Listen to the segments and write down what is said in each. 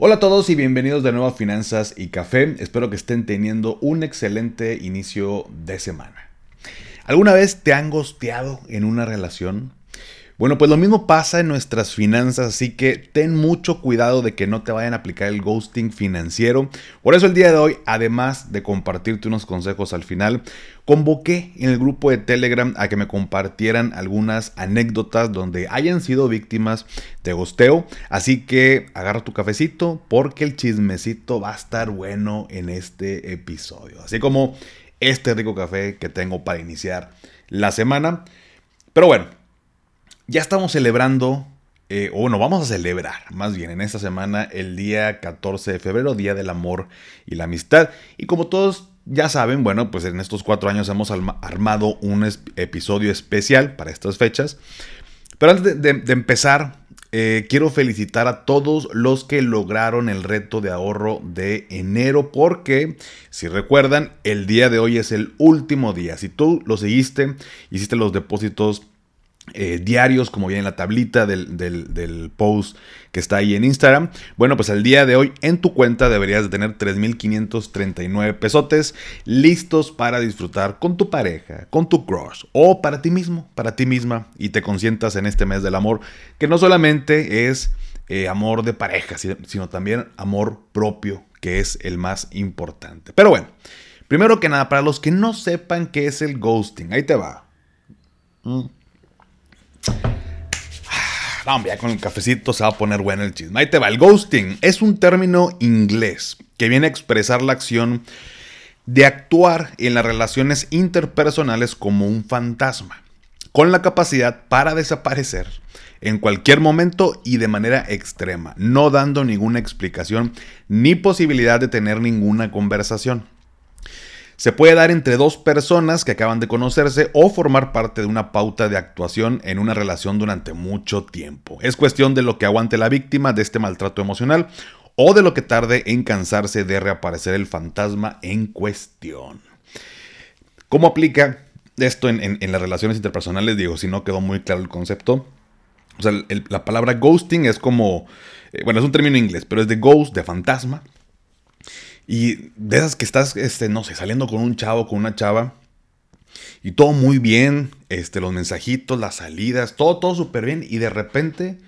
Hola a todos y bienvenidos de nuevo a Finanzas y Café. Espero que estén teniendo un excelente inicio de semana. ¿Alguna vez te han gosteado en una relación? Bueno, pues lo mismo pasa en nuestras finanzas, así que ten mucho cuidado de que no te vayan a aplicar el ghosting financiero. Por eso el día de hoy, además de compartirte unos consejos al final, convoqué en el grupo de Telegram a que me compartieran algunas anécdotas donde hayan sido víctimas de gosteo. Así que agarra tu cafecito porque el chismecito va a estar bueno en este episodio. Así como este rico café que tengo para iniciar la semana. Pero bueno, ya estamos celebrando, eh, o bueno, vamos a celebrar más bien en esta semana el día 14 de febrero, Día del Amor y la Amistad. Y como todos ya saben, bueno, pues en estos cuatro años hemos armado un episodio especial para estas fechas. Pero antes de, empezar, eh, quiero felicitar a todos los que lograron el reto de ahorro de enero porque, si recuerdan, el día de hoy es el último día. Si tú lo seguiste, hiciste los depósitos eh, diarios, como viene en la tablita del, post que está ahí en Instagram. Bueno, pues al día de hoy en tu cuenta deberías de tener 3.539 pesotes listos para disfrutar con tu pareja, con tu crush o para ti mismo, para ti misma y te consientas en este mes del amor, que no solamente es eh, amor de pareja, sino también amor propio, que es el más importante. Pero bueno, primero que nada, para los que no sepan qué es el ghosting, ahí te va. Mm. Ah, ya con el cafecito se va a poner bueno el chisme. Ahí te va. El ghosting es un término inglés que viene a expresar la acción de actuar en las relaciones interpersonales como un fantasma, con la capacidad para desaparecer en cualquier momento y de manera extrema, no dando ninguna explicación ni posibilidad de tener ninguna conversación. Se puede dar entre dos personas que acaban de conocerse o formar parte de una pauta de actuación en una relación durante mucho tiempo. Es cuestión de lo que aguante la víctima de este maltrato emocional o de lo que tarde en cansarse de reaparecer el fantasma en cuestión. ¿Cómo aplica esto en, las relaciones interpersonales? Digo, si no quedó muy claro el concepto. O sea, la palabra ghosting es como, eh, bueno, es un término inglés, pero es de ghost, de fantasma. Y de esas que estás, este, no sé, saliendo con un chavo, con una chava, y todo muy bien, este, los mensajitos, las salidas, todo, todo súper bien, y de repente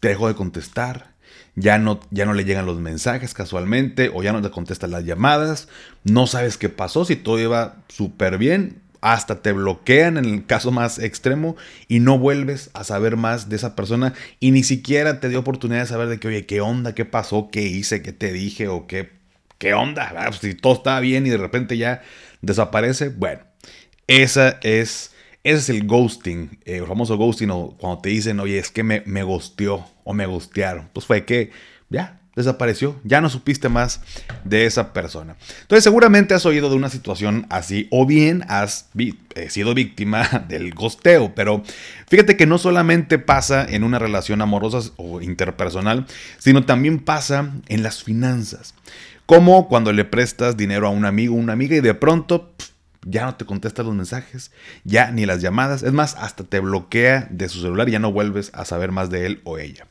te dejó de contestar, ya no, ya no le llegan los mensajes casualmente, o ya no te contestan las llamadas, no sabes qué pasó, si todo iba súper bien, hasta te bloquean en el caso más extremo y no vuelves a saber más de esa persona y ni siquiera te dio oportunidad de saber de que, oye, qué onda, qué pasó, qué hice, qué te dije o qué ¿qué onda? Pues, si todo está bien y de repente ya desaparece, bueno, esa es, ese es el ghosting, eh, el famoso ghosting, o cuando te dicen, oye, es que me, me ghosteó o me ghostearon. Pues fue que ya desapareció, ya no supiste más de esa persona. Entonces seguramente has oído de una situación así o bien has eh, sido víctima del gosteo, pero fíjate que no solamente pasa en una relación amorosa o interpersonal, sino también pasa en las finanzas. Como cuando le prestas dinero a un amigo o una amiga y de pronto ya no te contesta los mensajes, ya ni las llamadas, es más, hasta te bloquea de su celular y ya no vuelves a saber más de él o ella.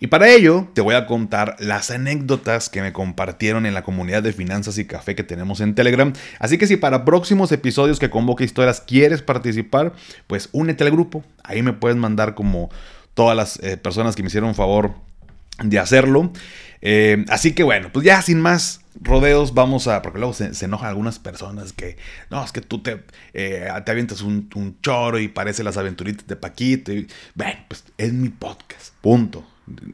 Y para ello te voy a contar las anécdotas que me compartieron en la comunidad de finanzas y café que tenemos en Telegram. Así que si para próximos episodios que convoque historias quieres participar, pues únete al grupo. Ahí me puedes mandar como todas las eh, personas que me hicieron favor de hacerlo. Eh, así que bueno, pues ya sin más rodeos vamos a, porque luego se, enojan algunas personas que, no, es que tú te, eh, te avientas un, choro y parece las aventuritas de Paquito. Y, pues es mi podcast, punto.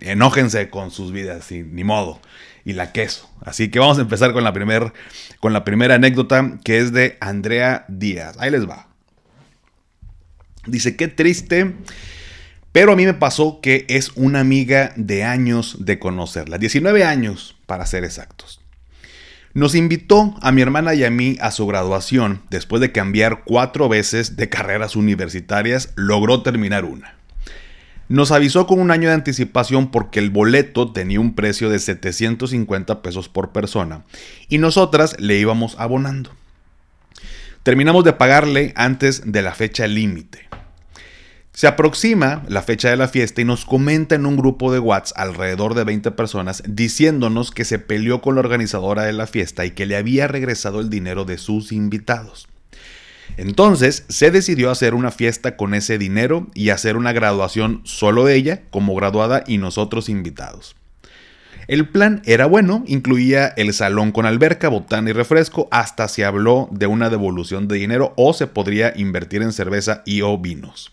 Enójense con sus vidas, ni modo. Y la queso. Así que vamos a empezar con la, primer, con la primera anécdota que es de Andrea Díaz. Ahí les va. Dice, qué triste pero a mí me pasó que es una amiga de años de conocerla, 19 años para ser exactos. Nos invitó a mi hermana y a mí a su graduación. Después de cambiar cuatro veces de carreras universitarias, logró terminar una. Nos avisó con un año de anticipación porque el boleto tenía un precio de 750 pesos por persona y nosotras le íbamos abonando. Terminamos de pagarle antes de la fecha límite. Se aproxima la fecha de la fiesta y nos comenta en un grupo de WhatsApp alrededor de 20 personas diciéndonos que se peleó con la organizadora de la fiesta y que le había regresado el dinero de sus invitados. Entonces se decidió hacer una fiesta con ese dinero y hacer una graduación solo ella como graduada y nosotros invitados. El plan era bueno, incluía el salón con alberca, botana y refresco, hasta se habló de una devolución de dinero o se podría invertir en cerveza y o vinos.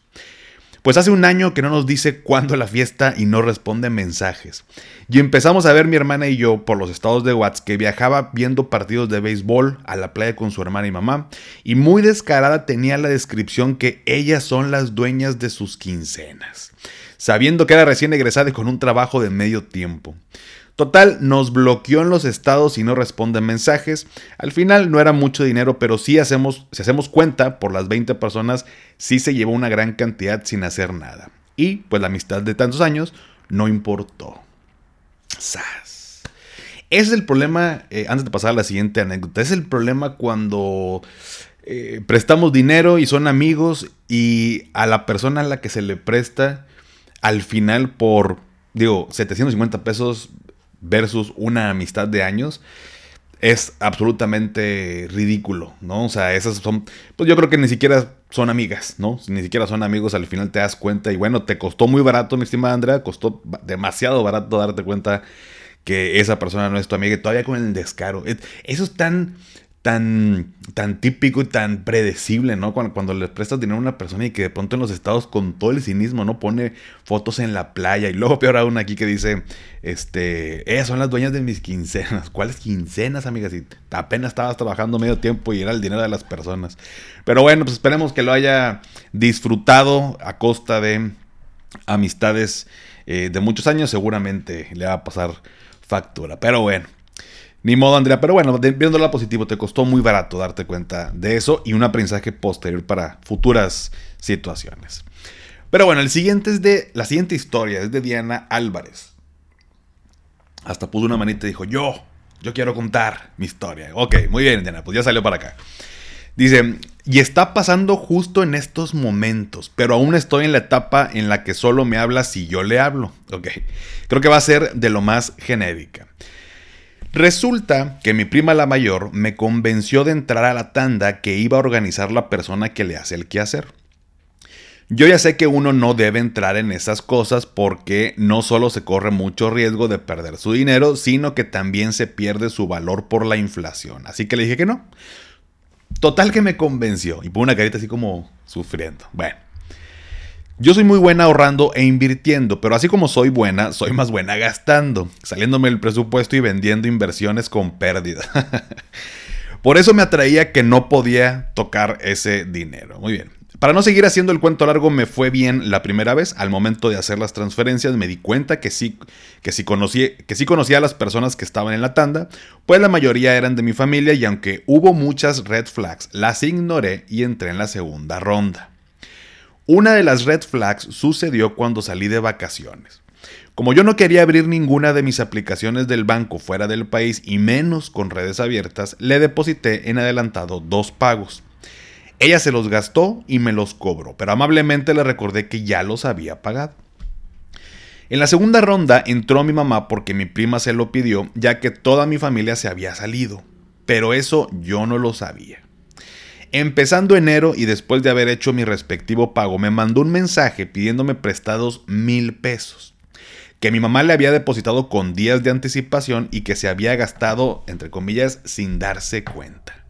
Pues hace un año que no nos dice cuándo la fiesta y no responde mensajes. Y empezamos a ver mi hermana y yo por los estados de WhatsApp que viajaba viendo partidos de béisbol a la playa con su hermana y mamá. Y muy descarada tenía la descripción que ellas son las dueñas de sus quincenas. Sabiendo que era recién egresada y con un trabajo de medio tiempo. Total, nos bloqueó en los estados y no responde mensajes. Al final no era mucho dinero, pero sí hacemos, si hacemos cuenta, por las 20 personas, sí se llevó una gran cantidad sin hacer nada. Y pues la amistad de tantos años no importó. ¡Sas! Ese es el problema, eh, antes de pasar a la siguiente anécdota, es el problema cuando eh, prestamos dinero y son amigos y a la persona a la que se le presta, al final por, digo, 750 pesos versus una amistad de años es absolutamente ridículo, ¿no? O sea, esas son, pues yo creo que ni siquiera son amigas, ¿no? Ni siquiera son amigos, al final te das cuenta y bueno, te costó muy barato, mi estimada Andrea, costó demasiado barato darte cuenta que esa persona no es tu amiga y todavía con el descaro. Eso es tan tan, tan típico y tan predecible, ¿no? Cuando, cuando le prestas dinero a una persona y que de pronto en los estados con todo el cinismo, ¿no? Pone fotos en la playa y luego peor aún aquí que dice, este, son las dueñas de mis quincenas. ¿Cuáles quincenas, amigas? Si apenas estabas trabajando medio tiempo y era el dinero de las personas. Pero bueno, pues esperemos que lo haya disfrutado a costa de amistades eh, de muchos años. Seguramente le va a pasar factura. Pero bueno. Ni modo, Andrea, pero bueno, viendo lo positivo, te costó muy barato darte cuenta de eso y un aprendizaje posterior para futuras situaciones. Pero bueno, el siguiente es de. La siguiente historia es de Diana Álvarez. Hasta puso una manita y dijo: Yo, yo quiero contar mi historia. Ok, muy bien, Diana, pues ya salió para acá. Dice, y está pasando justo en estos momentos, pero aún estoy en la etapa en la que solo me habla si yo le hablo. Ok, creo que va a ser de lo más genérica. Resulta que mi prima la mayor me convenció de entrar a la tanda que iba a organizar la persona que le hace el quehacer. Yo ya sé que uno no debe entrar en esas cosas porque no solo se corre mucho riesgo de perder su dinero, sino que también se pierde su valor por la inflación. Así que le dije que no. Total que me convenció y pone una carita así como sufriendo. Bueno. Yo soy muy buena ahorrando e invirtiendo, pero así como soy buena, soy más buena gastando, saliéndome el presupuesto y vendiendo inversiones con pérdida. Por eso me atraía que no podía tocar ese dinero. Muy bien. Para no seguir haciendo el cuento largo, me fue bien la primera vez. Al momento de hacer las transferencias, me di cuenta que sí, que sí, que sí conocía a las personas que estaban en la tanda, pues la mayoría eran de mi familia y aunque hubo muchas red flags, las ignoré y entré en la segunda ronda. Una de las red flags sucedió cuando salí de vacaciones. Como yo no quería abrir ninguna de mis aplicaciones del banco fuera del país y menos con redes abiertas, le deposité en adelantado dos pagos. Ella se los gastó y me los cobró, pero amablemente le recordé que ya los había pagado. En la segunda ronda entró mi mamá porque mi prima se lo pidió, ya que toda mi familia se había salido, pero eso yo no lo sabía. Empezando enero y después de haber hecho mi respectivo pago, me mandó un mensaje pidiéndome prestados mil pesos. Que mi mamá le había depositado con días de anticipación y que se había gastado, entre comillas, sin darse cuenta.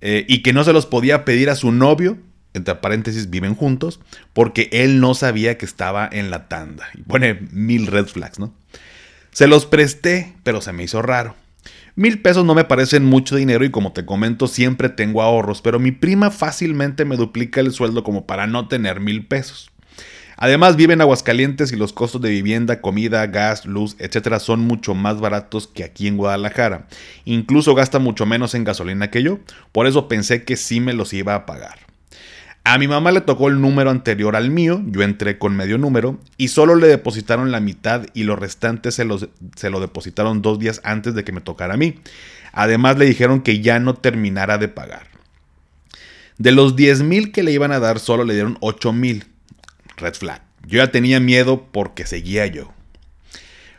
Eh, y que no se los podía pedir a su novio, entre paréntesis, viven juntos, porque él no sabía que estaba en la tanda. Y pone mil red flags, ¿no? Se los presté, pero se me hizo raro. Mil pesos no me parecen mucho dinero y como te comento siempre tengo ahorros, pero mi prima fácilmente me duplica el sueldo como para no tener mil pesos. Además, vive en Aguascalientes y los costos de vivienda, comida, gas, luz, etcétera, son mucho más baratos que aquí en Guadalajara. Incluso gasta mucho menos en gasolina que yo, por eso pensé que sí me los iba a pagar. A mi mamá le tocó el número anterior al mío, yo entré con medio número y solo le depositaron la mitad y los restantes se, se lo depositaron dos días antes de que me tocara a mí. Además le dijeron que ya no terminara de pagar. De los 10 mil que le iban a dar, solo le dieron 8 mil. Red flag. Yo ya tenía miedo porque seguía yo.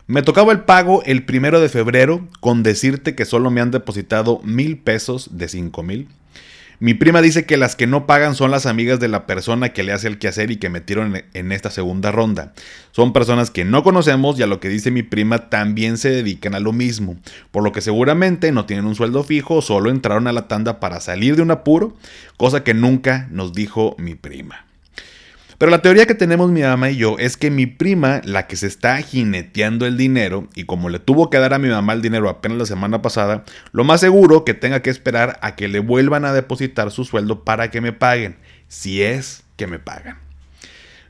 Me tocaba el pago el primero de febrero con decirte que solo me han depositado mil pesos de 5 mil. Mi prima dice que las que no pagan son las amigas de la persona que le hace el quehacer y que metieron en esta segunda ronda. Son personas que no conocemos y a lo que dice mi prima también se dedican a lo mismo, por lo que seguramente no tienen un sueldo fijo, solo entraron a la tanda para salir de un apuro, cosa que nunca nos dijo mi prima. Pero la teoría que tenemos mi mamá y yo es que mi prima, la que se está jineteando el dinero, y como le tuvo que dar a mi mamá el dinero apenas la semana pasada, lo más seguro que tenga que esperar a que le vuelvan a depositar su sueldo para que me paguen, si es que me pagan.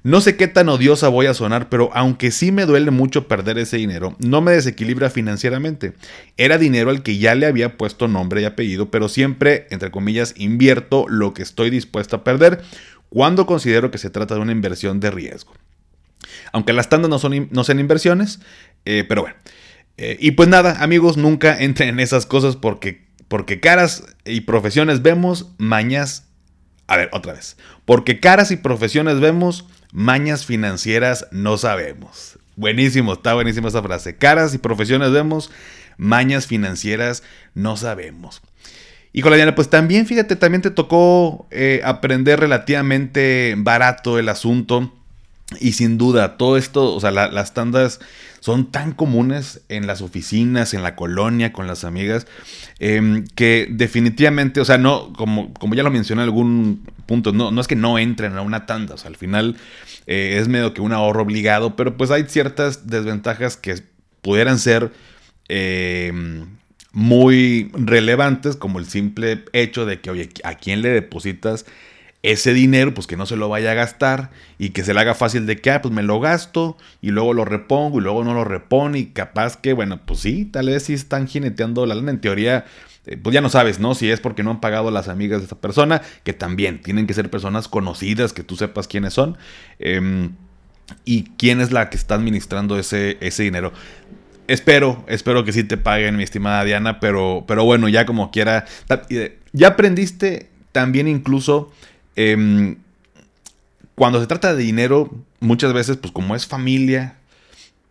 No sé qué tan odiosa voy a sonar, pero aunque sí me duele mucho perder ese dinero, no me desequilibra financieramente. Era dinero al que ya le había puesto nombre y apellido, pero siempre, entre comillas, invierto lo que estoy dispuesto a perder cuando considero que se trata de una inversión de riesgo. Aunque las tandas no son, no sean inversiones, eh, pero bueno. Eh, y pues nada, amigos, nunca entren en esas cosas porque, porque caras y profesiones vemos, mañas... A ver, otra vez. Porque caras y profesiones vemos, mañas financieras no sabemos. Buenísimo, está buenísima esa frase. Caras y profesiones vemos, mañas financieras no sabemos. Híjole, Diana, pues también, fíjate, también te tocó eh, aprender relativamente barato el asunto. Y sin duda, todo esto, o sea, las tandas son tan comunes en las oficinas, en la colonia, con las amigas, em, que definitivamente, o sea, no, como, como ya lo mencioné en algún punto, no, no es que no entren a una tanda, o sea, al final eh, es medio que un ahorro obligado, pero pues hay ciertas desventajas que pudieran ser em, muy relevantes, como el simple hecho de que, oye, ¿a quién le depositas ese dinero? Pues que no se lo vaya a gastar y que se le haga fácil de que, ah, pues me lo gasto y luego lo repongo y luego no lo repone y capaz que, bueno, pues sí, tal vez sí están jineteando la lana. En teoría, eh, pues ya no sabes, ¿no? Si es porque no han pagado las amigas de esa persona, que también tienen que ser personas conocidas, que tú sepas quiénes son. Em, y quién es la que está administrando ese, ese dinero. Espero, espero que sí te paguen, mi estimada Diana, pero, pero bueno, ya como quiera. Ya aprendiste también incluso em, cuando se trata de dinero, muchas veces, pues como es familia,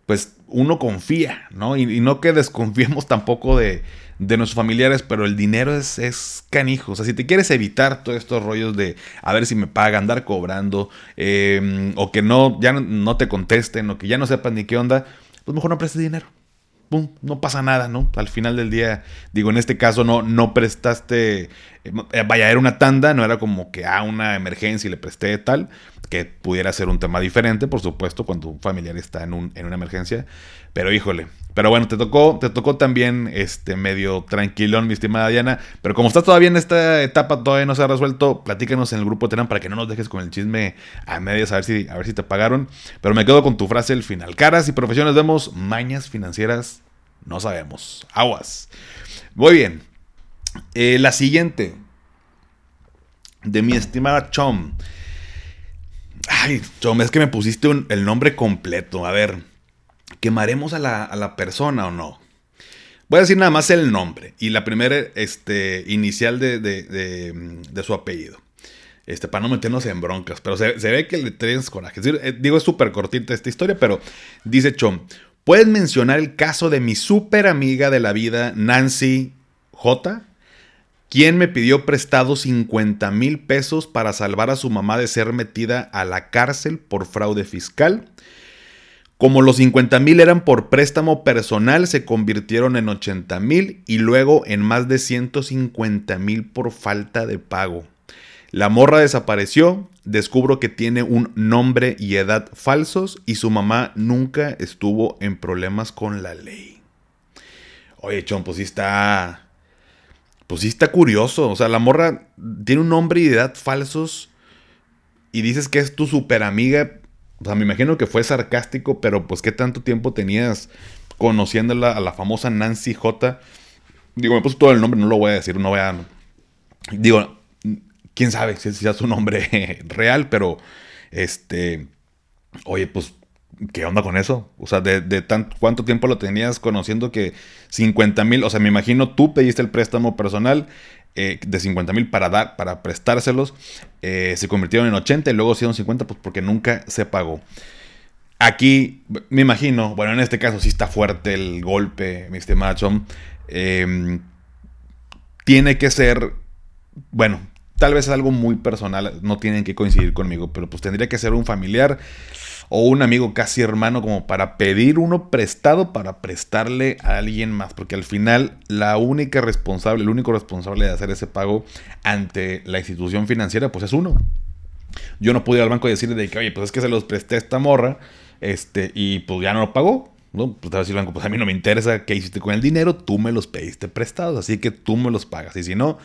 pues uno confía, ¿no? Y, no que desconfiemos tampoco de, de, nuestros familiares, pero el dinero es, es, canijo. O sea, si te quieres evitar todos estos rollos de a ver si me pagan, andar cobrando, em, o que no, ya no, no te contesten, o que ya no sepan ni qué onda, pues mejor no prestes dinero no pasa nada, ¿no? Al final del día, digo, en este caso no, no prestaste, eh, vaya, era una tanda, no era como que ah, una emergencia y le presté tal, que pudiera ser un tema diferente, por supuesto, cuando un familiar está en, un, en una emergencia, pero híjole, pero bueno, te tocó, te tocó también este medio tranquilón, mi estimada Diana, pero como estás todavía en esta etapa, todavía no se ha resuelto, platícanos en el grupo Terán para que no nos dejes con el chisme a medias, a ver si, a ver si te pagaron, pero me quedo con tu frase el final, caras y profesiones vemos, mañas financieras no sabemos. Aguas. Muy bien. Eh, la siguiente. De mi estimada Chom. Ay, Chom, es que me pusiste el nombre completo. A ver, ¿quemaremos a la, persona o no? Voy a decir nada más el nombre y la primera este, inicial de, su apellido. Este, para no meternos en broncas, pero se, ve que le tienes coraje. Eh, digo, es súper cortita esta historia, pero dice Chom, ¿Puedes mencionar el caso de mi súper amiga de la vida, Nancy J., quien me pidió prestado 50 mil pesos para salvar a su mamá de ser metida a la cárcel por fraude fiscal? Como los 50 mil eran por préstamo personal, se convirtieron en 80 mil y luego en más de 150 mil por falta de pago. La morra desapareció, descubro que tiene un nombre y edad falsos y su mamá nunca estuvo en problemas con la ley. Oye, Chon, pues sí está... Pues sí está curioso. O sea, la morra tiene un nombre y edad falsos y dices que es tu super amiga O sea, me imagino que fue sarcástico, pero pues qué tanto tiempo tenías conociéndola a la famosa Nancy J. Digo, me puso todo el nombre, no lo voy a decir, no voy a... Digo, quién sabe si es su nombre real, pero este... Oye, pues ¿qué onda con eso? O sea, de, de cuánto tiempo lo tenías conociendo que 50 mil, o sea, me imagino tú pediste el préstamo personal eh, de 50 mil para dar, para prestárselos, eh, se convirtieron en 80 y luego hicieron 50 pues porque nunca se pagó. Aquí, me imagino, bueno, en este caso sí está fuerte el golpe, mi estimado em, tiene que ser, bueno, tal vez es algo muy personal, no tienen que coincidir conmigo, pero pues tendría que ser un familiar o un amigo casi hermano como para pedir uno prestado para prestarle a alguien más, porque al final la única responsable, el único responsable de hacer ese pago ante la institución financiera pues es uno. Yo no pude ir al banco y decirle de que, oye, pues es que se los presté a esta morra, este, y pues ya no lo pagó. ¿No? Pues pues a mí no me interesa qué hiciste con el dinero, tú me los pediste prestados, así que tú me los pagas. Y si no,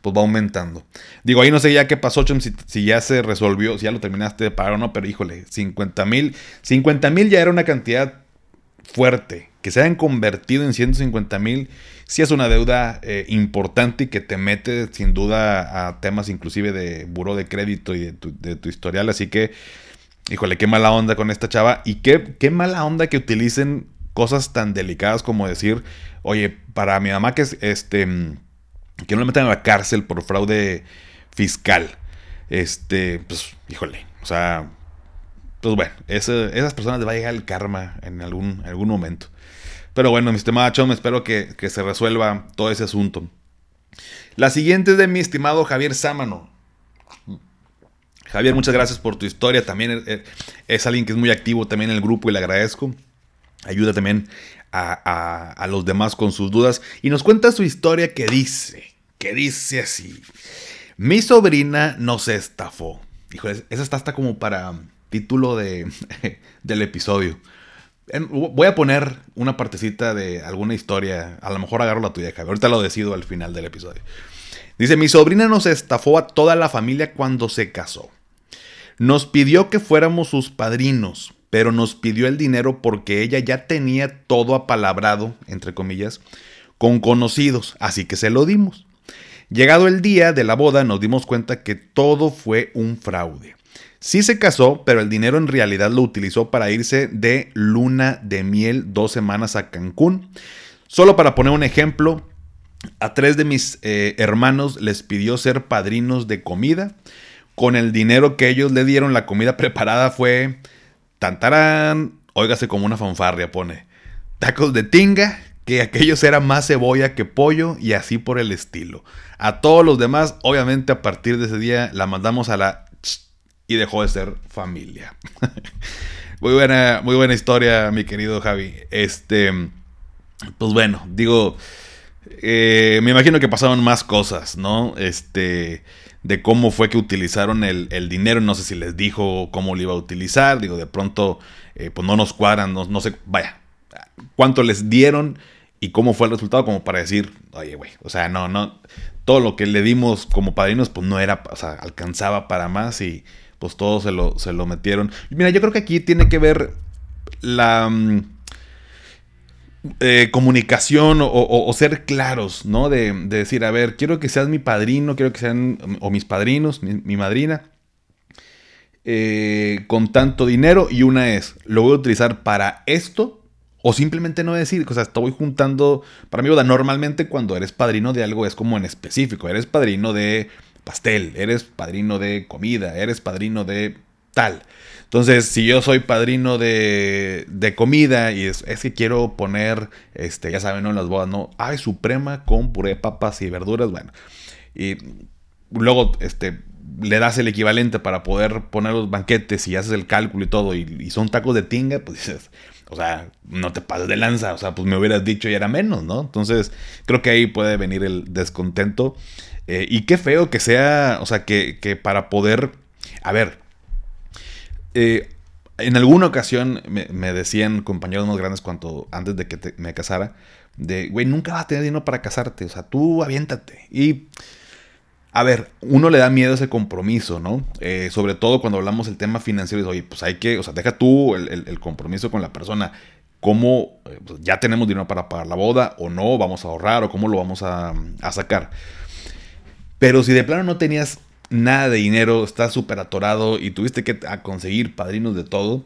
pues va aumentando. Digo, ahí no sé ya qué pasó, si, si ya se resolvió, si ya lo terminaste de pagar o no, pero híjole, 50 mil. 50 mil ya era una cantidad fuerte. Que se hayan convertido en 150 mil, sí es una deuda eh, importante y que te mete sin duda a temas inclusive de buro de crédito y de tu historial. Así que, híjole, qué mala onda con esta chava. Y qué, qué mala onda que utilicen cosas tan delicadas como decir, oye, para mi mamá que es este que no le metan a la cárcel por fraude fiscal. Este, pues, híjole, o sea, pues bueno, esas personas les va a llegar el karma en algún, algún momento. Pero bueno, mi estimado Chom, espero que, que, se resuelva todo ese asunto. La siguiente es de mi estimado Javier Sámano. Javier, muchas gracias por tu historia. También eh, eh, es alguien que es muy activo también en el grupo y le agradezco. Ayuda también a, los demás con sus dudas y nos cuenta su historia que dice, que dice así. Mi sobrina nos estafó. Hijo, esa está hasta como para título de, del episodio. Voy a poner una partecita de alguna historia. A lo mejor agarro la tuya, Javier. Ahorita lo decido al final del episodio. Dice, mi sobrina nos estafó a toda la familia cuando se casó. Nos pidió que fuéramos sus padrinos pero nos pidió el dinero porque ella ya tenía todo apalabrado, entre comillas, con conocidos, así que se lo dimos. Llegado el día de la boda nos dimos cuenta que todo fue un fraude. Sí se casó, pero el dinero en realidad lo utilizó para irse de luna de miel dos semanas a Cancún. Solo para poner un ejemplo, a tres de mis eh, hermanos les pidió ser padrinos de comida. Con el dinero que ellos le dieron, la comida preparada fue Tantarán, óigase como una fanfarria, pone. Tacos de tinga, que aquellos eran más cebolla que pollo y así por el estilo. A todos los demás, obviamente a partir de ese día la mandamos a la y dejó de ser familia. muy buena, muy buena historia, mi querido Javi. Este, pues bueno, digo, eh, me imagino que pasaron más cosas, ¿no? Este, de cómo fue que utilizaron el, dinero. No sé si les dijo cómo lo iba a utilizar. Digo, de pronto, eh, pues no nos cuadran, no, sé, vaya, cuánto les dieron y cómo fue el resultado, como para decir, oye, güey, o sea, no, no, todo lo que le dimos como padrinos, pues no era, o sea, alcanzaba para más y pues todo se lo, se lo metieron. Mira, yo creo que aquí tiene que ver la... Mm, eh, comunicación o, ser claros, ¿no? De, decir, a ver, quiero que seas mi padrino, quiero que sean, o mis padrinos, mi, madrina, eh, con tanto dinero. Y una es, lo voy a utilizar para esto, o simplemente no decir, o sea, estoy juntando, para boda, normalmente cuando eres padrino de algo es como en específico, eres padrino de pastel, eres padrino de comida, eres padrino de tal. Entonces, si yo soy padrino de, de comida y es, que quiero poner, este, ya saben, ¿no? En las bodas, ¿no? Ay, suprema con puré de papas y verduras, bueno. Y luego, este, le das el equivalente para poder poner los banquetes y haces el cálculo y todo, y, son tacos de tinga, pues dices, o sea, no te pases de lanza, o sea, pues me hubieras dicho y era menos, ¿no? Entonces, creo que ahí puede venir el descontento. Eh, y qué feo que sea, o sea, que, que para poder, a ver, eh, en alguna ocasión me, decían compañeros más grandes cuando antes de que me casara, de, güey, nunca vas a tener dinero para casarte, o sea, tú aviéntate. Y a ver, uno le da miedo ese compromiso, ¿no? Eh, sobre todo cuando hablamos del tema financiero, oye, pues hay que, o sea, deja tú el, compromiso con la persona. ¿Cómo eh, pues ya tenemos dinero para pagar la boda o no? ¿Vamos a ahorrar o cómo lo vamos a sacar? Pero si de plano no tenías nada de dinero, estás súper atorado y tuviste que conseguir padrinos de todo,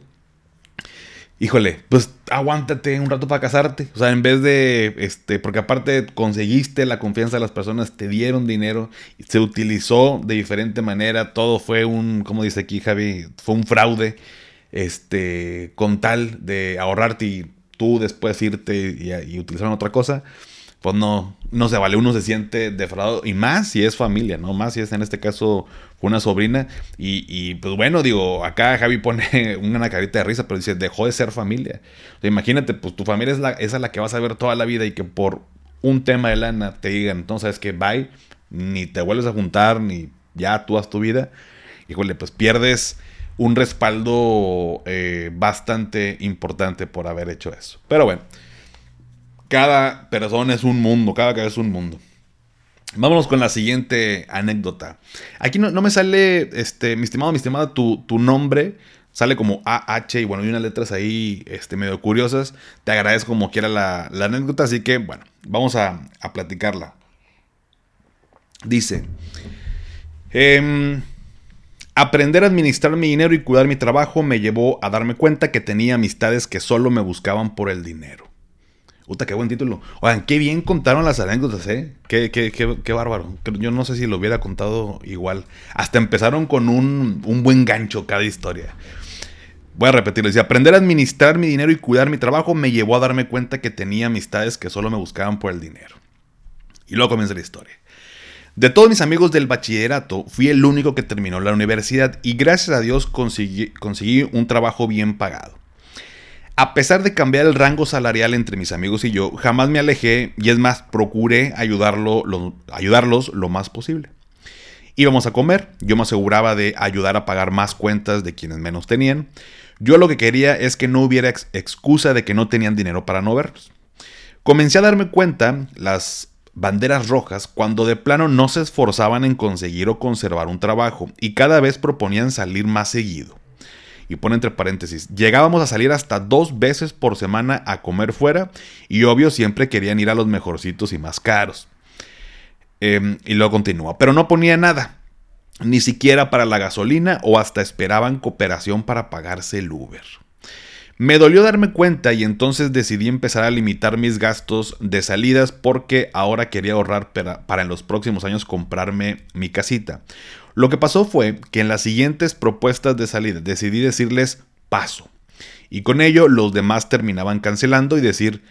híjole, pues aguántate un rato para casarte. O sea, en vez de, este, porque aparte conseguiste la confianza de las personas, te dieron dinero, se utilizó de diferente manera, todo fue un, como dice aquí Javi, fue un fraude, este, con tal de ahorrarte y tú después irte y, y utilizar otra cosa pues no, no se vale, uno se siente defraudado, y más si es familia, ¿no? Más si es en este caso una sobrina, y, pues bueno, digo, acá Javi pone una carita de risa, pero dice, dejó de ser familia. imagínate, pues tu familia es la, es la que vas a ver toda la vida y que por un tema de lana te digan, entonces sabes que bye, ni te vuelves a juntar, ni ya tú haz tu vida, híjole, pues pierdes un respaldo eh, bastante importante por haber hecho eso. Pero bueno. Cada persona es un mundo, cada cabeza es un mundo. Vámonos con la siguiente anécdota. Aquí no, me sale, este, mi estimado, mi estimada, tu, nombre. Sale como AH y bueno, hay unas letras ahí este, medio curiosas. Te agradezco como quiera la, anécdota, así que bueno, vamos a, platicarla. Dice, em, aprender a administrar mi dinero y cuidar mi trabajo me llevó a darme cuenta que tenía amistades que solo me buscaban por el dinero. Puta, qué buen título. Oigan, qué bien contaron las anécdotas, ¿eh? Qué, qué, qué, qué bárbaro. Yo no sé si lo hubiera contado igual. Hasta empezaron con un, un buen gancho cada historia. Voy a repetirlo. Dice, aprender a administrar mi dinero y cuidar mi trabajo me llevó a darme cuenta que tenía amistades que solo me buscaban por el dinero. Y luego comienza la historia. De todos mis amigos del bachillerato, fui el único que terminó la universidad y gracias a Dios conseguí, conseguí un trabajo bien pagado. A pesar de cambiar el rango salarial entre mis amigos y yo, jamás me alejé y es más, procuré ayudarlo, ayudarlos lo más posible. Íbamos a comer, yo me aseguraba de ayudar a pagar más cuentas de quienes menos tenían. Yo lo que quería es que no hubiera excusa de que no tenían dinero para no verlos. Comencé a darme cuenta las banderas rojas cuando de plano no se esforzaban en conseguir o conservar un trabajo y cada vez proponían salir más seguido y pone entre paréntesis, llegábamos a salir hasta dos veces por semana a comer fuera y obvio siempre querían ir a los mejorcitos y más caros. Em, y luego continúa, pero no ponía nada, ni siquiera para la gasolina o hasta esperaban cooperación para pagarse el Uber. Me dolió darme cuenta y entonces decidí empezar a limitar mis gastos de salidas porque ahora quería ahorrar para, para, en los próximos años comprarme mi casita. Lo que pasó fue que en las siguientes propuestas de salida decidí decirles paso. Y con ello los demás terminaban cancelando y decir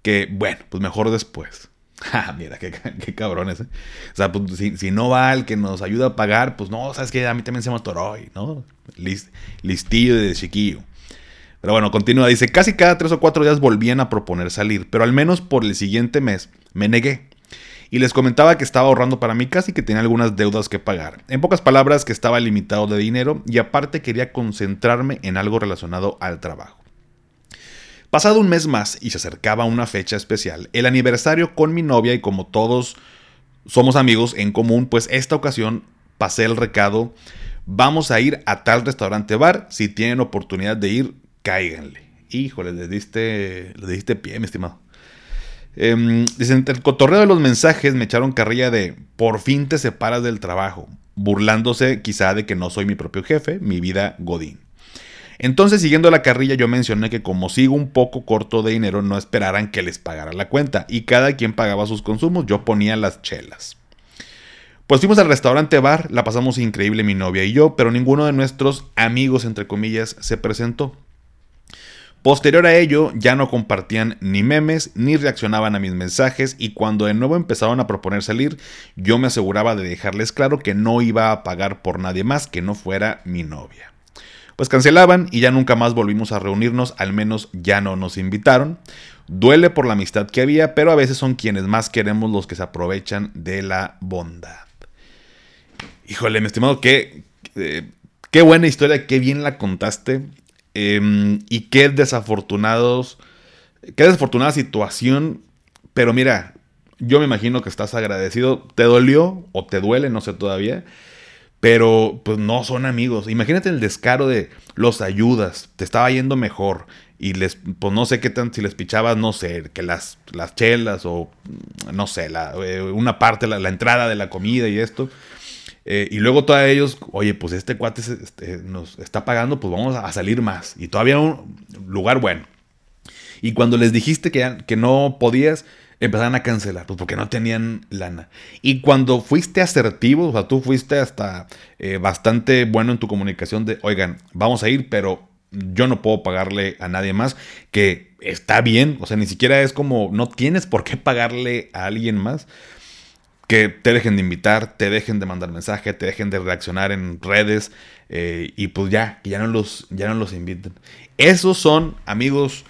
que, bueno, pues mejor después. Ah, mira, qué, cabrones. ¿eh? O sea, pues, si, no va el que nos ayuda a pagar, pues no, sabes que a mí también se me hoy, ¿no? listillo de chiquillo. Pero bueno, continúa. Dice, casi cada tres o cuatro días volvían a proponer salir, pero al menos por el siguiente mes me negué y les comentaba que estaba ahorrando para mi casa y que tenía algunas deudas que pagar. En pocas palabras, que estaba limitado de dinero y aparte quería concentrarme en algo relacionado al trabajo. Pasado un mes más y se acercaba una fecha especial, el aniversario con mi novia y como todos somos amigos en común, pues esta ocasión pasé el recado, vamos a ir a tal restaurante bar, si tienen oportunidad de ir, cáiganle. Híjole, le diste, le diste pie, mi estimado. Eh, el cotorreo de los mensajes me echaron carrilla de por fin te separas del trabajo, burlándose quizá de que no soy mi propio jefe, mi vida godín. Entonces, siguiendo la carrilla, yo mencioné que como sigo un poco corto de dinero, no esperaran que les pagara la cuenta, y cada quien pagaba sus consumos, yo ponía las chelas. Pues fuimos al restaurante bar, la pasamos increíble mi novia y yo, pero ninguno de nuestros amigos, entre comillas, se presentó. Posterior a ello, ya no compartían ni memes ni reaccionaban a mis mensajes y cuando de nuevo empezaron a proponer salir, yo me aseguraba de dejarles claro que no iba a pagar por nadie más que no fuera mi novia. Pues cancelaban y ya nunca más volvimos a reunirnos, al menos ya no nos invitaron. Duele por la amistad que había, pero a veces son quienes más queremos los que se aprovechan de la bondad. Híjole, mi estimado, qué, eh, qué buena historia, qué bien la contaste. Em, y qué desafortunados, qué desafortunada situación. Pero mira, Yo me imagino que estás agradecido. ¿Te dolió o te duele? No sé todavía. Pero pues no son amigos. Imagínate el descaro de los ayudas. Te estaba yendo mejor. Y les, pues no sé qué tan, si les pichabas, no sé, que las, las chelas o no sé, la, eh, una parte, la, la, entrada de la comida y esto. Eh, y luego todos ellos, oye, pues este cuate este, nos está pagando, pues vamos a salir más. Y todavía un lugar bueno. Y cuando les dijiste que, que no podías, empezaron a cancelar, pues porque no tenían lana. Y cuando fuiste asertivo, o sea, tú fuiste hasta eh, bastante bueno en tu comunicación de, oigan, vamos a ir, pero yo no puedo pagarle a nadie más, que está bien, o sea, ni siquiera es como, no tienes por qué pagarle a alguien más. Que te dejen de invitar, te dejen de mandar mensaje, te dejen de reaccionar en redes eh, y pues ya, que ya no los, ya no los inviten. Esos son amigos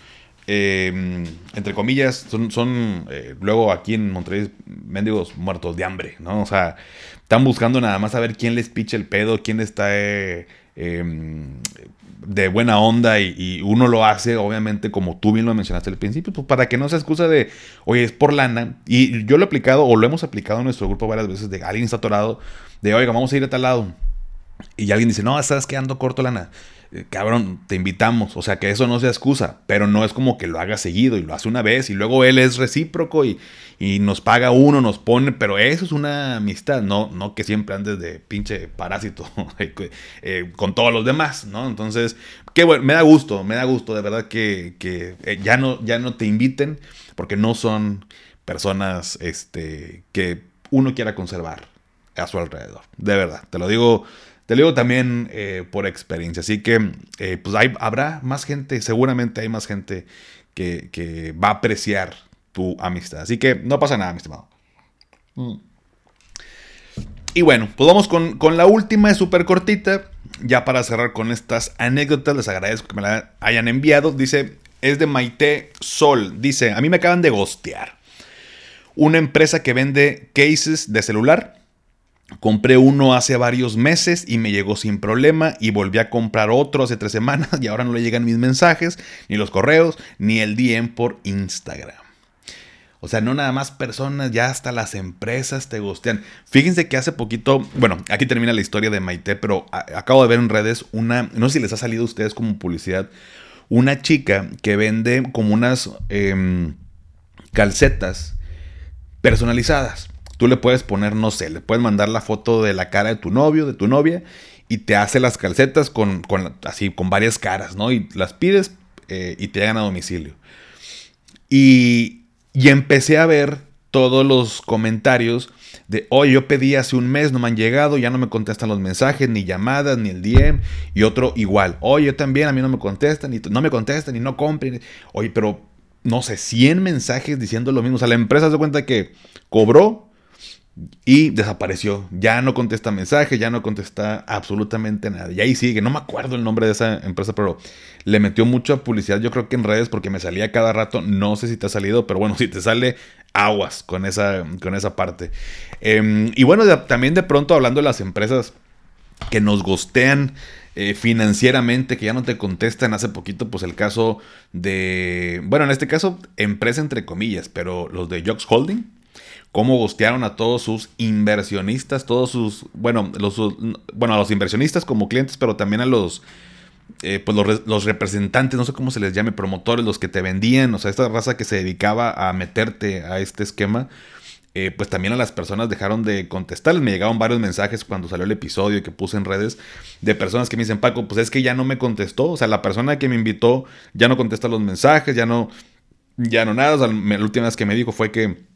eh, entre comillas, son, son eh, luego aquí en Monterrey, mendigos muertos de hambre, ¿no? O sea, están buscando nada más a ver quién les piche el pedo, quién está em, de buena onda y, uno lo hace, obviamente, como tú bien lo mencionaste al principio, pues para que no se excusa de, oye, es por lana. Y yo lo he aplicado, o lo hemos aplicado en nuestro grupo varias veces, de alguien está atorado, de, oiga, vamos a ir a tal lado. Y alguien dice, no, estás quedando corto lana. Eh, cabrón, te invitamos. O sea, que eso no sea excusa, pero no es como que lo haga seguido y lo hace una vez y luego él es recíproco y, nos paga uno, nos pone, pero eso es una amistad, no, no que siempre andes de pinche parásito eh, con todos los demás, ¿no? Entonces, qué bueno, me da gusto, me da gusto de verdad que, eh, ya, no, ya no te inviten porque no son personas este, que uno quiera conservar a su alrededor. De verdad, te lo digo te lo digo también eh, por experiencia. Así que, eh, pues habrá más gente, seguramente hay más gente que, va a apreciar tu amistad. Así que no pasa nada, mi estimado. Mm. Y bueno, pues vamos con, la última, es súper cortita. Ya para cerrar con estas anécdotas, les agradezco que me la hayan enviado. Dice, es de Maite Sol. Dice, a mí me acaban de gostear. Una empresa que vende cases de celular Compré uno hace varios meses y me llegó sin problema y volví a comprar otro hace tres semanas y ahora no le llegan mis mensajes, ni los correos, ni el DM por Instagram. O sea, no nada más personas, ya hasta las empresas te gustean. Fíjense que hace poquito, bueno, aquí termina la historia de Maite, pero acabo de ver en redes una, no sé si les ha salido a ustedes como publicidad, una chica que vende como unas em, calcetas personalizadas. Tú le puedes poner, no sé, le puedes mandar la foto de la cara de tu novio, de tu novia, y te hace las calcetas con, así, con varias caras, ¿no? Y las pides eh, y te llegan a domicilio. Y, y empecé a ver todos los comentarios de, oye, yo pedí hace un mes, no me han llegado, ya no me contestan los mensajes, ni llamadas, ni el DM, y otro igual, oye, yo también, a mí no me contestan, y no me contestan, y no compren, oye, pero, no sé, 100 mensajes diciendo lo mismo, o sea, la empresa se cuenta que cobró, y desapareció. Ya no contesta mensaje, ya no contesta absolutamente nada. Y ahí sigue, no me acuerdo el nombre de esa empresa, pero le metió mucha publicidad, yo creo que en redes, porque me salía cada rato. No sé si te ha salido, pero bueno, si te sale, aguas con esa, con esa parte. Em, y bueno, también de pronto hablando de las empresas que nos gostean eh, financieramente, que ya no te contestan. Hace poquito, pues el caso de, bueno, en este caso, empresa entre comillas, pero los de Jocks Holding cómo gostearon a todos sus inversionistas, todos sus, bueno, los, bueno, a los inversionistas como clientes, pero también a los, eh, pues los, representantes, no sé cómo se les llame, promotores, los que te vendían, o sea, esta raza que se dedicaba a meterte a este esquema. Eh, pues también a las personas dejaron de contestarles. Me llegaron varios mensajes cuando salió el episodio que puse en redes de personas que me dicen, Paco, pues es que ya no me contestó. O sea, la persona que me invitó ya no contesta los mensajes, ya no, ya no nada. O sea, la última vez que me dijo fue que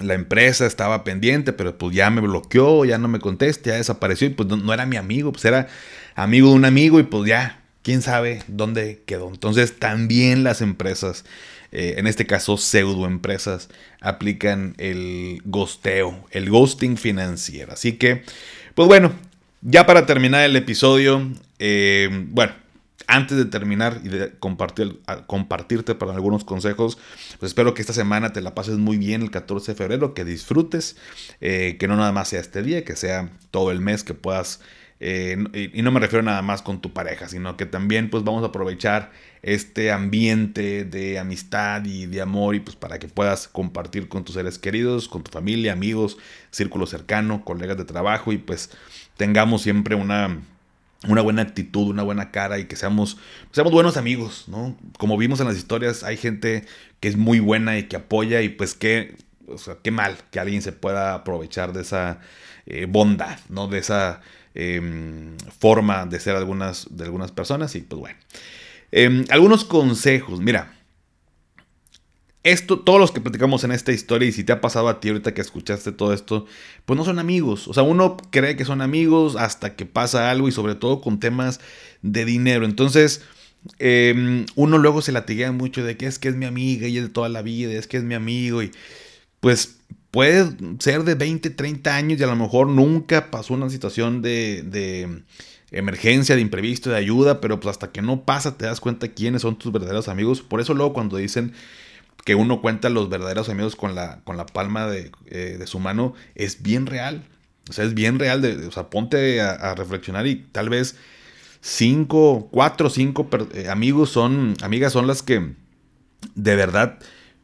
la empresa estaba pendiente, pero pues ya me bloqueó, ya no me contesta, ya desapareció y pues no, era mi amigo, pues era amigo de un amigo y pues ya, quién sabe dónde quedó. Entonces también las empresas, eh, en este caso pseudoempresas, aplican el ghosteo, el ghosting financiero. Así que, pues bueno, ya para terminar el episodio, eh, bueno, antes de terminar y de compartir, compartirte para algunos consejos, pues espero que esta semana te la pases muy bien el 14 de febrero, que disfrutes, eh, que no nada más sea este día, que sea todo el mes que puedas Eh, y, no me refiero nada más con tu pareja, sino que también pues vamos a aprovechar este ambiente de amistad y de amor y pues para que puedas compartir con tus seres queridos, con tu familia, amigos, círculo cercano, colegas de trabajo y pues tengamos siempre una una buena actitud, una buena cara y que seamos, seamos buenos amigos, ¿no? Como vimos en las historias, hay gente que es muy buena y que apoya y pues qué, qué mal que alguien se pueda aprovechar de esa eh, bondad, ¿no? De esa em, forma de ser algunas, de algunas personas y pues bueno. Em, algunos consejos, mira, esto, todos los que platicamos en esta historia, y si te ha pasado a ti ahorita que escuchaste todo esto, pues no son amigos. O sea, uno cree que son amigos hasta que pasa algo y sobre todo con temas de dinero. Entonces, em, uno luego se latiguea mucho de que es que es mi amiga y es de toda la vida, es que es mi amigo y pues puede ser de 20, 30 años y a lo mejor nunca pasó una situación de, de emergencia, de imprevisto, de ayuda, pero pues hasta que no pasa te das cuenta quiénes son tus verdaderos amigos. Por eso luego cuando dicen que uno cuenta los verdaderos amigos con la, con la palma de, eh, su mano, es bien real. O sea, es bien real. O sea, ponte a, reflexionar y tal vez cinco, cuatro, cinco eh, amigos son, amigas son las que de verdad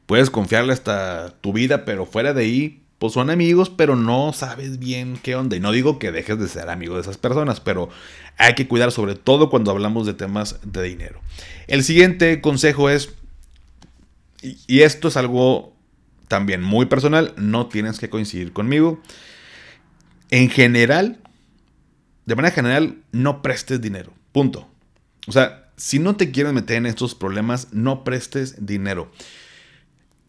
puedes confiarle hasta tu vida, pero fuera de ahí, pues son amigos, pero no sabes bien qué onda. Y no digo que dejes de ser amigo de esas personas, pero hay que cuidar sobre todo cuando hablamos de temas de dinero. El siguiente consejo es y, esto es algo también muy personal, no tienes que coincidir conmigo. En general, de manera general, no prestes dinero. Punto. O sea, si no te quieres meter en estos problemas, no prestes dinero.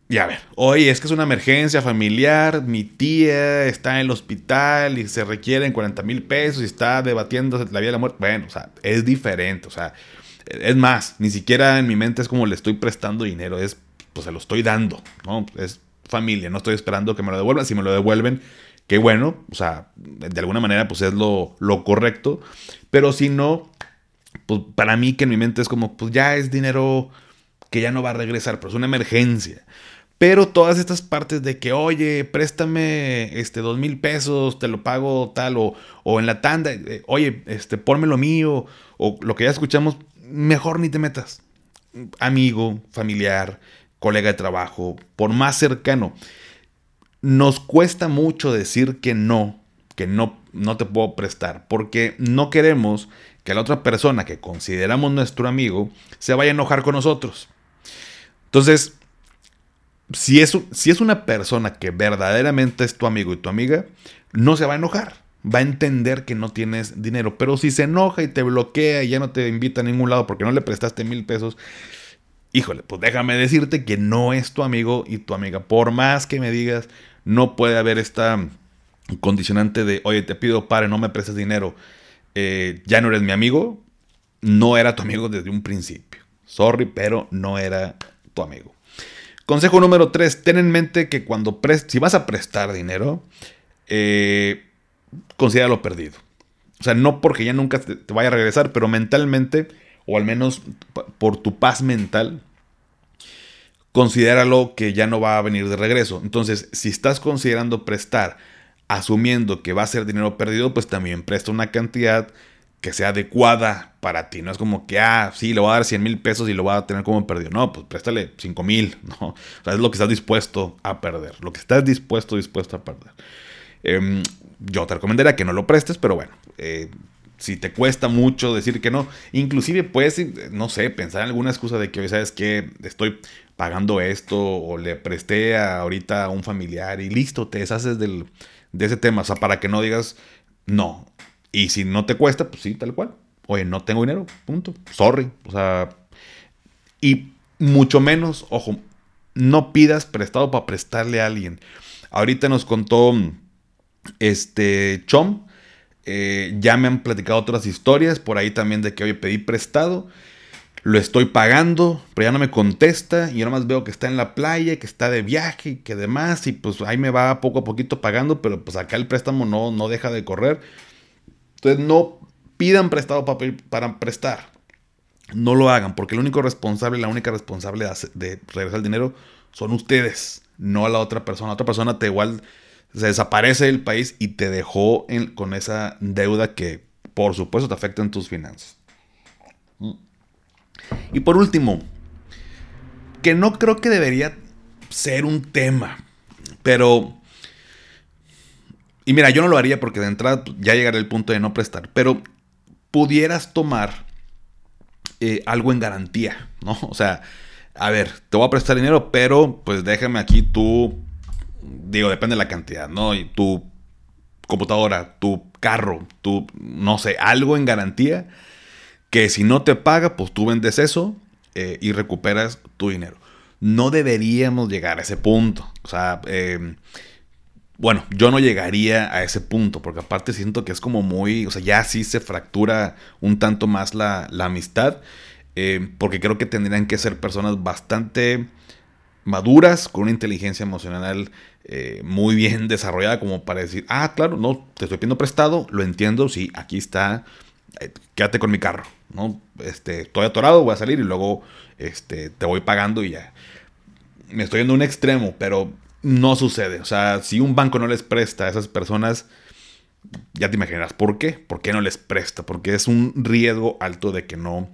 Y a ver, oye, es que es una emergencia familiar, mi tía está en el hospital y se requieren 40 mil pesos y está debatiendo la vida de la muerte. Bueno, o sea, es diferente, o sea, es más, ni siquiera en mi mente es como le estoy prestando dinero, es pues se lo estoy dando, ¿no? Es familia, no estoy esperando que me lo devuelvan. Si me lo devuelven, qué bueno, o sea, de alguna manera pues es lo, lo correcto, pero si no, pues para mí que en mi mente es como, pues ya es dinero que ya no va a regresar, pero es una emergencia. Pero todas estas partes de que, oye, préstame este dos mil pesos, te lo pago tal, o, o en la tanda, eh, oye, este, ponme lo mío, o lo que ya escuchamos, mejor ni te metas. Amigo, familiar, colega de trabajo, por más cercano. Nos cuesta mucho decir que no, que no, no te puedo prestar, porque no queremos que la otra persona que consideramos nuestro amigo se vaya a enojar con nosotros. Entonces, si es, si es una persona que verdaderamente es tu amigo y tu amiga, no se va a enojar. Va a entender que no tienes dinero. Pero si se enoja y te bloquea y ya no te invita a ningún lado porque no le prestaste mil pesos, híjole, pues déjame decirte que no es tu amigo y tu amiga. Por más que me digas, no puede haber esta condicionante de, oye, te pido pare, no me prestes dinero, eh, ya no eres mi amigo. No era tu amigo desde un principio. Sorry, pero no era tu amigo. Consejo número 3, ten en mente que cuando si vas a prestar dinero, eh, considéralo perdido. O sea, no porque ya nunca te vaya a regresar, pero mentalmente o al menos por tu paz mental, considéralo que ya no va a venir de regreso. Entonces, si estás considerando prestar, asumiendo que va a ser dinero perdido, pues también presta una cantidad que sea adecuada para ti. No es como que, ah, sí, le voy a dar 100 mil pesos y lo voy a tener como perdido. No, pues préstale 5 mil, ¿no? O sea, es lo que estás dispuesto a perder. Lo que estás dispuesto, dispuesto a perder. Em, yo te recomendaría que no lo prestes, pero bueno, eh, si te cuesta mucho decir que no, inclusive puedes, no sé, pensar en alguna excusa de que hoy sabes que estoy pagando esto o le presté ahorita a un familiar y listo, te deshaces del, de ese tema, o sea, para que no digas no. Y si no te cuesta, pues sí, tal cual. Oye, no tengo dinero, punto. Sorry. O sea, y mucho menos, ojo, no pidas prestado para prestarle a alguien. Ahorita nos contó este Chom eh, ya me han platicado otras historias por ahí también de que, hoy pedí prestado, lo estoy pagando, pero ya no me contesta y yo más veo que está en la playa, que está de viaje y que demás, y pues ahí me va poco a poquito pagando, pero pues acá el préstamo no, no deja de correr. Entonces no pidan prestado para, para prestar. No lo hagan, porque el único responsable, la única responsable de, regresar el dinero son ustedes, no la otra persona. La otra persona te igual se desaparece del país y te dejó con esa deuda que por supuesto te afecta en tus finanzas. Y por último, que no creo que debería ser un tema, pero... Y mira, yo no lo haría porque de entrada ya llegaré el punto de no prestar, pero pudieras tomar eh, algo en garantía, ¿no? O sea, a ver, te voy a prestar dinero, pero pues déjame aquí tu, digo, depende de la cantidad, ¿no? Y tu computadora, tu carro, tu, no sé, algo en garantía, que si no te paga, pues tú vendes eso eh, y recuperas tu dinero. No deberíamos llegar a ese punto. O sea, eh, bueno, yo no llegaría a ese punto, porque aparte siento que es como muy, o sea, ya sí se fractura un tanto más la, amistad, eh, porque creo que tendrían que ser personas bastante maduras, con una inteligencia emocional eh, muy bien desarrollada, como para decir, ah, claro, no, te estoy pidiendo prestado, lo entiendo, sí, aquí está, eh, quédate con mi carro, ¿no? Este, estoy atorado, voy a salir y luego este, te voy pagando y ya. Me estoy yendo a un extremo, pero no sucede. O sea, si un banco no les presta a esas personas, ya te imaginarás por qué. ¿Por qué no les presta? Porque es un riesgo alto de que no,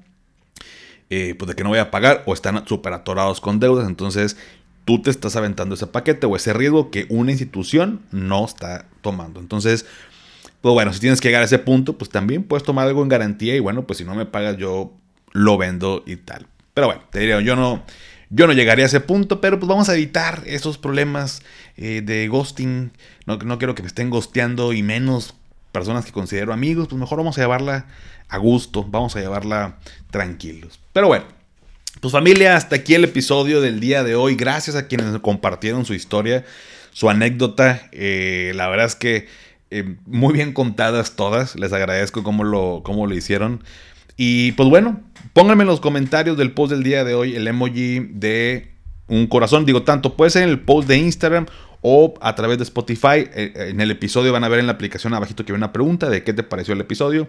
eh, pues de que no voy a pagar o están súper atorados con deudas. Entonces, tú te estás aventando ese paquete o ese riesgo que una institución no está tomando. Entonces, pues bueno, si tienes que llegar a ese punto, pues también puedes tomar algo en garantía y bueno, pues si no me pagas yo lo vendo y tal. Pero bueno, te diría, yo no, yo no llegaría a ese punto, pero pues vamos a evitar esos problemas eh, de ghosting. No, no quiero que me estén ghosteando y menos personas que considero amigos. Pues mejor vamos a llevarla a gusto, vamos a llevarla tranquilos. Pero bueno, pues familia, hasta aquí el episodio del día de hoy. Gracias a quienes compartieron su historia, su anécdota. Eh, la verdad es que eh, muy bien contadas todas. Les agradezco cómo lo, cómo lo hicieron. Y pues bueno, pónganme en los comentarios del post del día de hoy el emoji de un corazón. Digo, tanto puede ser en el post de Instagram o a través de Spotify. Eh, en el episodio van a ver en la aplicación abajito que hay una pregunta de qué te pareció el episodio.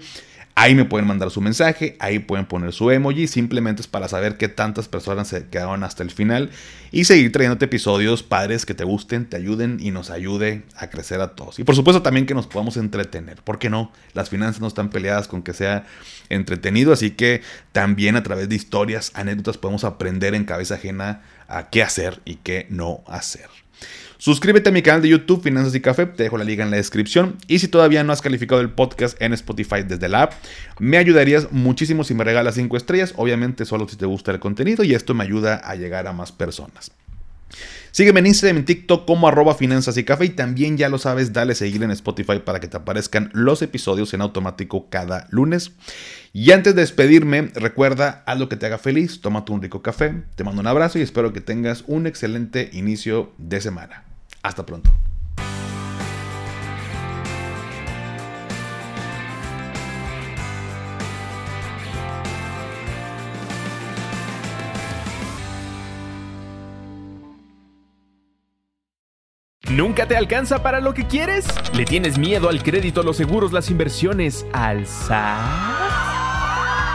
Ahí me pueden mandar su mensaje, ahí pueden poner su emoji, simplemente es para saber qué tantas personas se quedaron hasta el final y seguir trayéndote episodios padres que te gusten, te ayuden y nos ayude a crecer a todos. Y por supuesto también que nos podamos entretener, ¿por qué no? Las finanzas no están peleadas con que sea entretenido, así que también a través de historias, anécdotas podemos aprender en cabeza ajena a qué hacer y qué no hacer. Suscríbete a mi canal de YouTube Finanzas y Café, te dejo la liga en la descripción. Y si todavía no has calificado el podcast en Spotify desde la app, me ayudarías muchísimo si me regalas 5 estrellas, obviamente solo si te gusta el contenido y esto me ayuda a llegar a más personas. Sígueme en Instagram y en TikTok como arroba finanzas y café y también ya lo sabes, dale seguir en Spotify para que te aparezcan los episodios en automático cada lunes. Y antes de despedirme, recuerda, haz lo que te haga feliz, tómate un rico café, te mando un abrazo y espero que tengas un excelente inicio de semana. Hasta pronto. ¿Nunca te alcanza para lo que quieres? ¿Le tienes miedo al crédito, los seguros, las inversiones, al